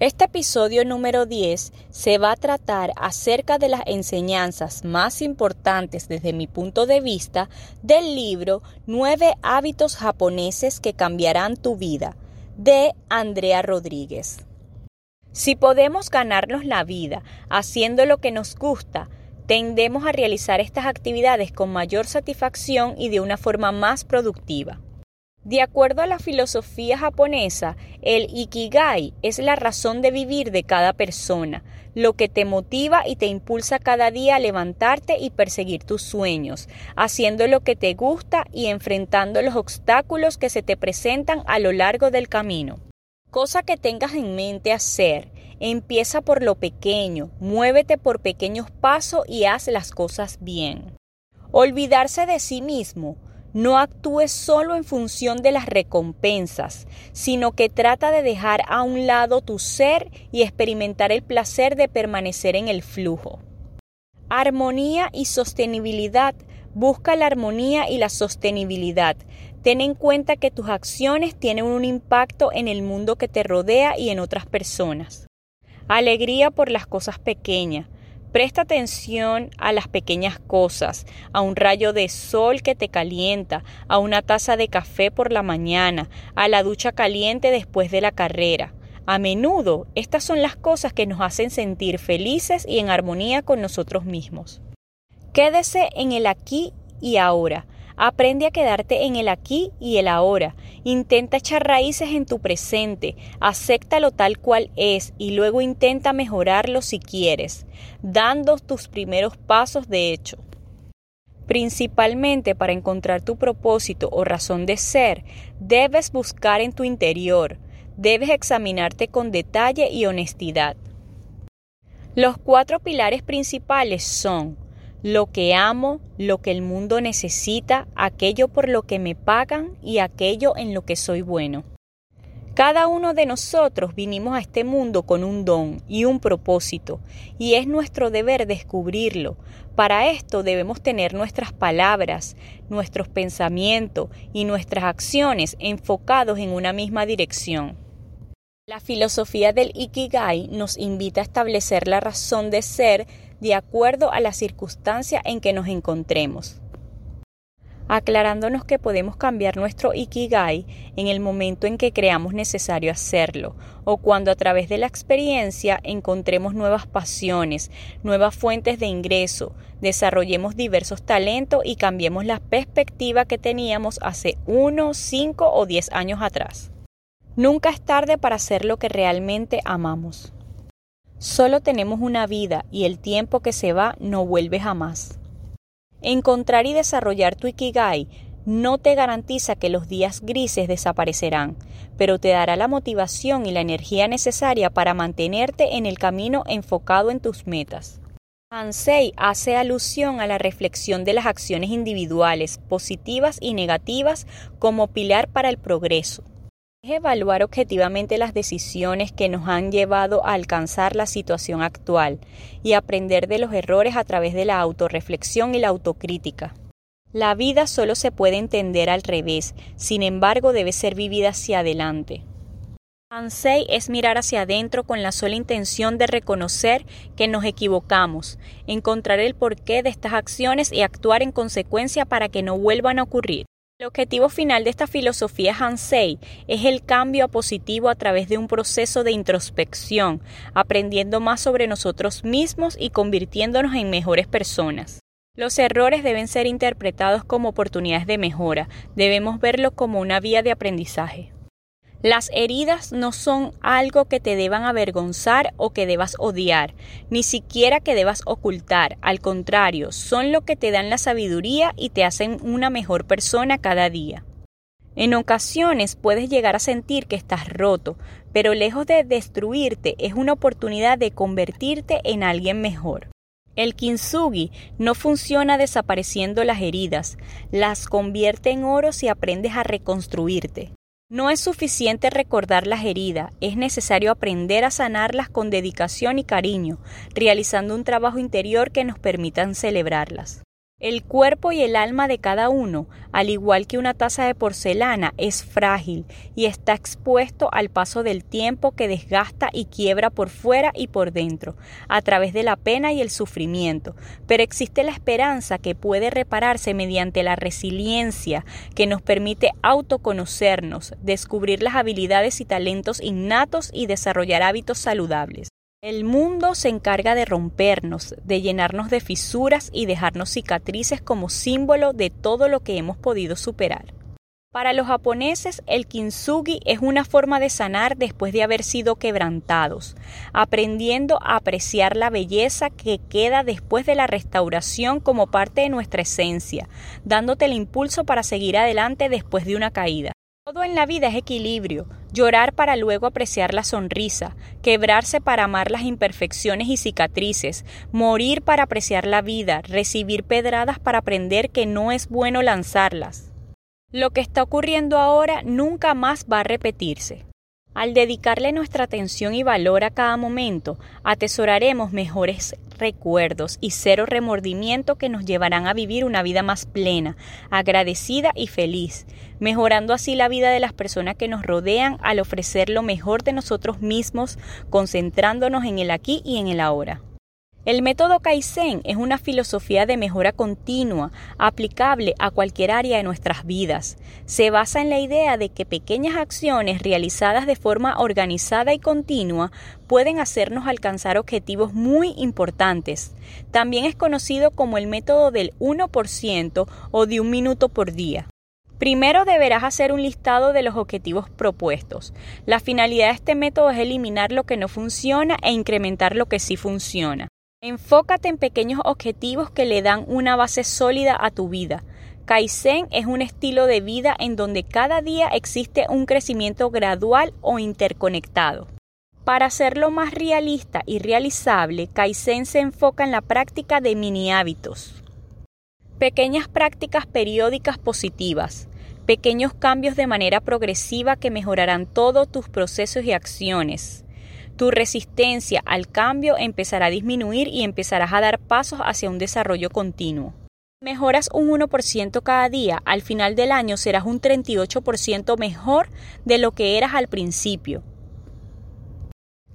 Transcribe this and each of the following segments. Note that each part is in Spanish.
Este episodio número 10 se va a tratar acerca de las enseñanzas más importantes desde mi punto de vista del libro Nueve hábitos japoneses que cambiarán tu vida de Andrea Rodríguez. Si podemos ganarnos la vida haciendo lo que nos gusta, tendemos a realizar estas actividades con mayor satisfacción y de una forma más productiva. De acuerdo a la filosofía japonesa, el ikigai es la razón de vivir de cada persona, lo que te motiva y te impulsa cada día a levantarte y perseguir tus sueños, haciendo lo que te gusta y enfrentando los obstáculos que se te presentan a lo largo del camino. Cosa que tengas en mente hacer, empieza por lo pequeño, muévete por pequeños pasos y haz las cosas bien. Olvidarse de sí mismo no actúe solo en función de las recompensas, sino que trata de dejar a un lado tu ser y experimentar el placer de permanecer en el flujo. Armonía y sostenibilidad. Busca la armonía y la sostenibilidad. Ten en cuenta que tus acciones tienen un impacto en el mundo que te rodea y en otras personas. Alegría por las cosas pequeñas. Presta atención a las pequeñas cosas, a un rayo de sol que te calienta, a una taza de café por la mañana, a la ducha caliente después de la carrera. A menudo estas son las cosas que nos hacen sentir felices y en armonía con nosotros mismos. Quédese en el aquí y ahora. Aprende a quedarte en el aquí y el ahora. Intenta echar raíces en tu presente, acéptalo tal cual es y luego intenta mejorarlo si quieres, dando tus primeros pasos de hecho. Principalmente para encontrar tu propósito o razón de ser, debes buscar en tu interior, debes examinarte con detalle y honestidad. Los cuatro pilares principales son lo que amo, lo que el mundo necesita, aquello por lo que me pagan y aquello en lo que soy bueno. Cada uno de nosotros vinimos a este mundo con un don y un propósito, y es nuestro deber descubrirlo. Para esto debemos tener nuestras palabras, nuestros pensamientos y nuestras acciones enfocados en una misma dirección. La filosofía del Ikigai nos invita a establecer la razón de ser de acuerdo a la circunstancia en que nos encontremos, aclarándonos que podemos cambiar nuestro ikigai en el momento en que creamos necesario hacerlo, o cuando a través de la experiencia encontremos nuevas pasiones, nuevas fuentes de ingreso, desarrollemos diversos talentos y cambiemos la perspectiva que teníamos hace uno, cinco o diez años atrás. Nunca es tarde para hacer lo que realmente amamos. Solo tenemos una vida y el tiempo que se va no vuelve jamás. Encontrar y desarrollar tu Ikigai no te garantiza que los días grises desaparecerán, pero te dará la motivación y la energía necesaria para mantenerte en el camino enfocado en tus metas. Hansei hace alusión a la reflexión de las acciones individuales, positivas y negativas, como pilar para el progreso evaluar objetivamente las decisiones que nos han llevado a alcanzar la situación actual y aprender de los errores a través de la autorreflexión y la autocrítica. La vida solo se puede entender al revés, sin embargo debe ser vivida hacia adelante. Ansei es mirar hacia adentro con la sola intención de reconocer que nos equivocamos, encontrar el porqué de estas acciones y actuar en consecuencia para que no vuelvan a ocurrir. El objetivo final de esta filosofía Hansei es el cambio a positivo a través de un proceso de introspección, aprendiendo más sobre nosotros mismos y convirtiéndonos en mejores personas. Los errores deben ser interpretados como oportunidades de mejora, debemos verlos como una vía de aprendizaje. Las heridas no son algo que te deban avergonzar o que debas odiar, ni siquiera que debas ocultar, al contrario, son lo que te dan la sabiduría y te hacen una mejor persona cada día. En ocasiones puedes llegar a sentir que estás roto, pero lejos de destruirte es una oportunidad de convertirte en alguien mejor. El kintsugi no funciona desapareciendo las heridas, las convierte en oro si aprendes a reconstruirte. No es suficiente recordar las heridas, es necesario aprender a sanarlas con dedicación y cariño, realizando un trabajo interior que nos permitan celebrarlas. El cuerpo y el alma de cada uno, al igual que una taza de porcelana, es frágil y está expuesto al paso del tiempo que desgasta y quiebra por fuera y por dentro, a través de la pena y el sufrimiento. Pero existe la esperanza que puede repararse mediante la resiliencia que nos permite autoconocernos, descubrir las habilidades y talentos innatos y desarrollar hábitos saludables. El mundo se encarga de rompernos, de llenarnos de fisuras y dejarnos cicatrices como símbolo de todo lo que hemos podido superar. Para los japoneses, el kintsugi es una forma de sanar después de haber sido quebrantados, aprendiendo a apreciar la belleza que queda después de la restauración como parte de nuestra esencia, dándote el impulso para seguir adelante después de una caída. Todo en la vida es equilibrio, llorar para luego apreciar la sonrisa, quebrarse para amar las imperfecciones y cicatrices, morir para apreciar la vida, recibir pedradas para aprender que no es bueno lanzarlas. Lo que está ocurriendo ahora nunca más va a repetirse. Al dedicarle nuestra atención y valor a cada momento, atesoraremos mejores recuerdos y cero remordimiento que nos llevarán a vivir una vida más plena, agradecida y feliz, mejorando así la vida de las personas que nos rodean al ofrecer lo mejor de nosotros mismos, concentrándonos en el aquí y en el ahora. El método Kaizen es una filosofía de mejora continua, aplicable a cualquier área de nuestras vidas. Se basa en la idea de que pequeñas acciones realizadas de forma organizada y continua pueden hacernos alcanzar objetivos muy importantes. También es conocido como el método del 1% o de un minuto por día. Primero deberás hacer un listado de los objetivos propuestos. La finalidad de este método es eliminar lo que no funciona e incrementar lo que sí funciona. Enfócate en pequeños objetivos que le dan una base sólida a tu vida. Kaizen es un estilo de vida en donde cada día existe un crecimiento gradual o interconectado. Para hacerlo más realista y realizable, Kaizen se enfoca en la práctica de mini hábitos. Pequeñas prácticas periódicas positivas, pequeños cambios de manera progresiva que mejorarán todos tus procesos y acciones tu resistencia al cambio empezará a disminuir y empezarás a dar pasos hacia un desarrollo continuo. Mejoras un 1% cada día, al final del año serás un 38% mejor de lo que eras al principio.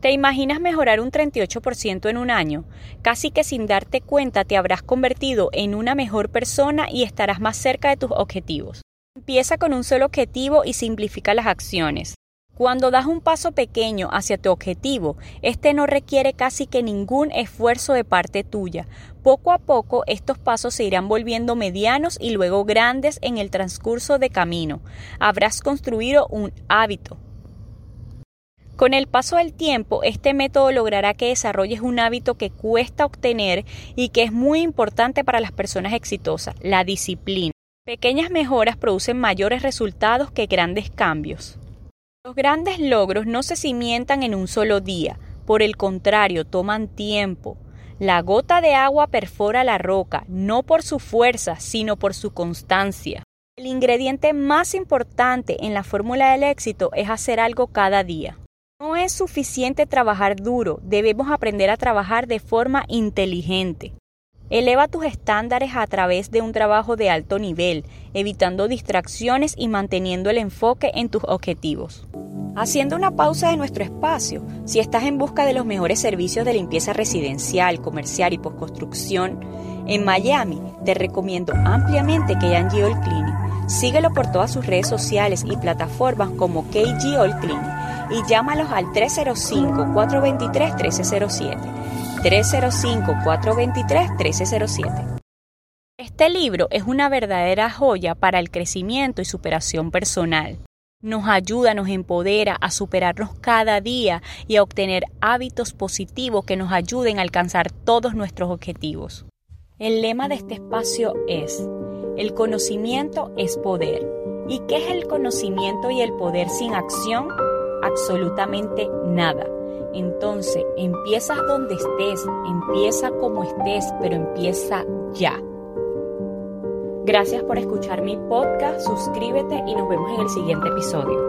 ¿Te imaginas mejorar un 38% en un año? Casi que sin darte cuenta te habrás convertido en una mejor persona y estarás más cerca de tus objetivos. Empieza con un solo objetivo y simplifica las acciones. Cuando das un paso pequeño hacia tu objetivo, este no requiere casi que ningún esfuerzo de parte tuya. Poco a poco estos pasos se irán volviendo medianos y luego grandes en el transcurso de camino. Habrás construido un hábito. Con el paso del tiempo, este método logrará que desarrolles un hábito que cuesta obtener y que es muy importante para las personas exitosas, la disciplina. Pequeñas mejoras producen mayores resultados que grandes cambios. Los grandes logros no se cimientan en un solo día, por el contrario, toman tiempo. La gota de agua perfora la roca, no por su fuerza, sino por su constancia. El ingrediente más importante en la fórmula del éxito es hacer algo cada día. No es suficiente trabajar duro, debemos aprender a trabajar de forma inteligente. Eleva tus estándares a través de un trabajo de alto nivel, evitando distracciones y manteniendo el enfoque en tus objetivos. Haciendo una pausa de nuestro espacio, si estás en busca de los mejores servicios de limpieza residencial, comercial y postconstrucción, en Miami te recomiendo ampliamente que Oil Cleaning. Síguelo por todas sus redes sociales y plataformas como KG Oil Cleaning y llámalos al 305-423-1307. 305-423-1307. Este libro es una verdadera joya para el crecimiento y superación personal. Nos ayuda, nos empodera a superarnos cada día y a obtener hábitos positivos que nos ayuden a alcanzar todos nuestros objetivos. El lema de este espacio es, el conocimiento es poder. ¿Y qué es el conocimiento y el poder sin acción? Absolutamente nada. Entonces, empiezas donde estés, empieza como estés, pero empieza ya. Gracias por escuchar mi podcast, suscríbete y nos vemos en el siguiente episodio.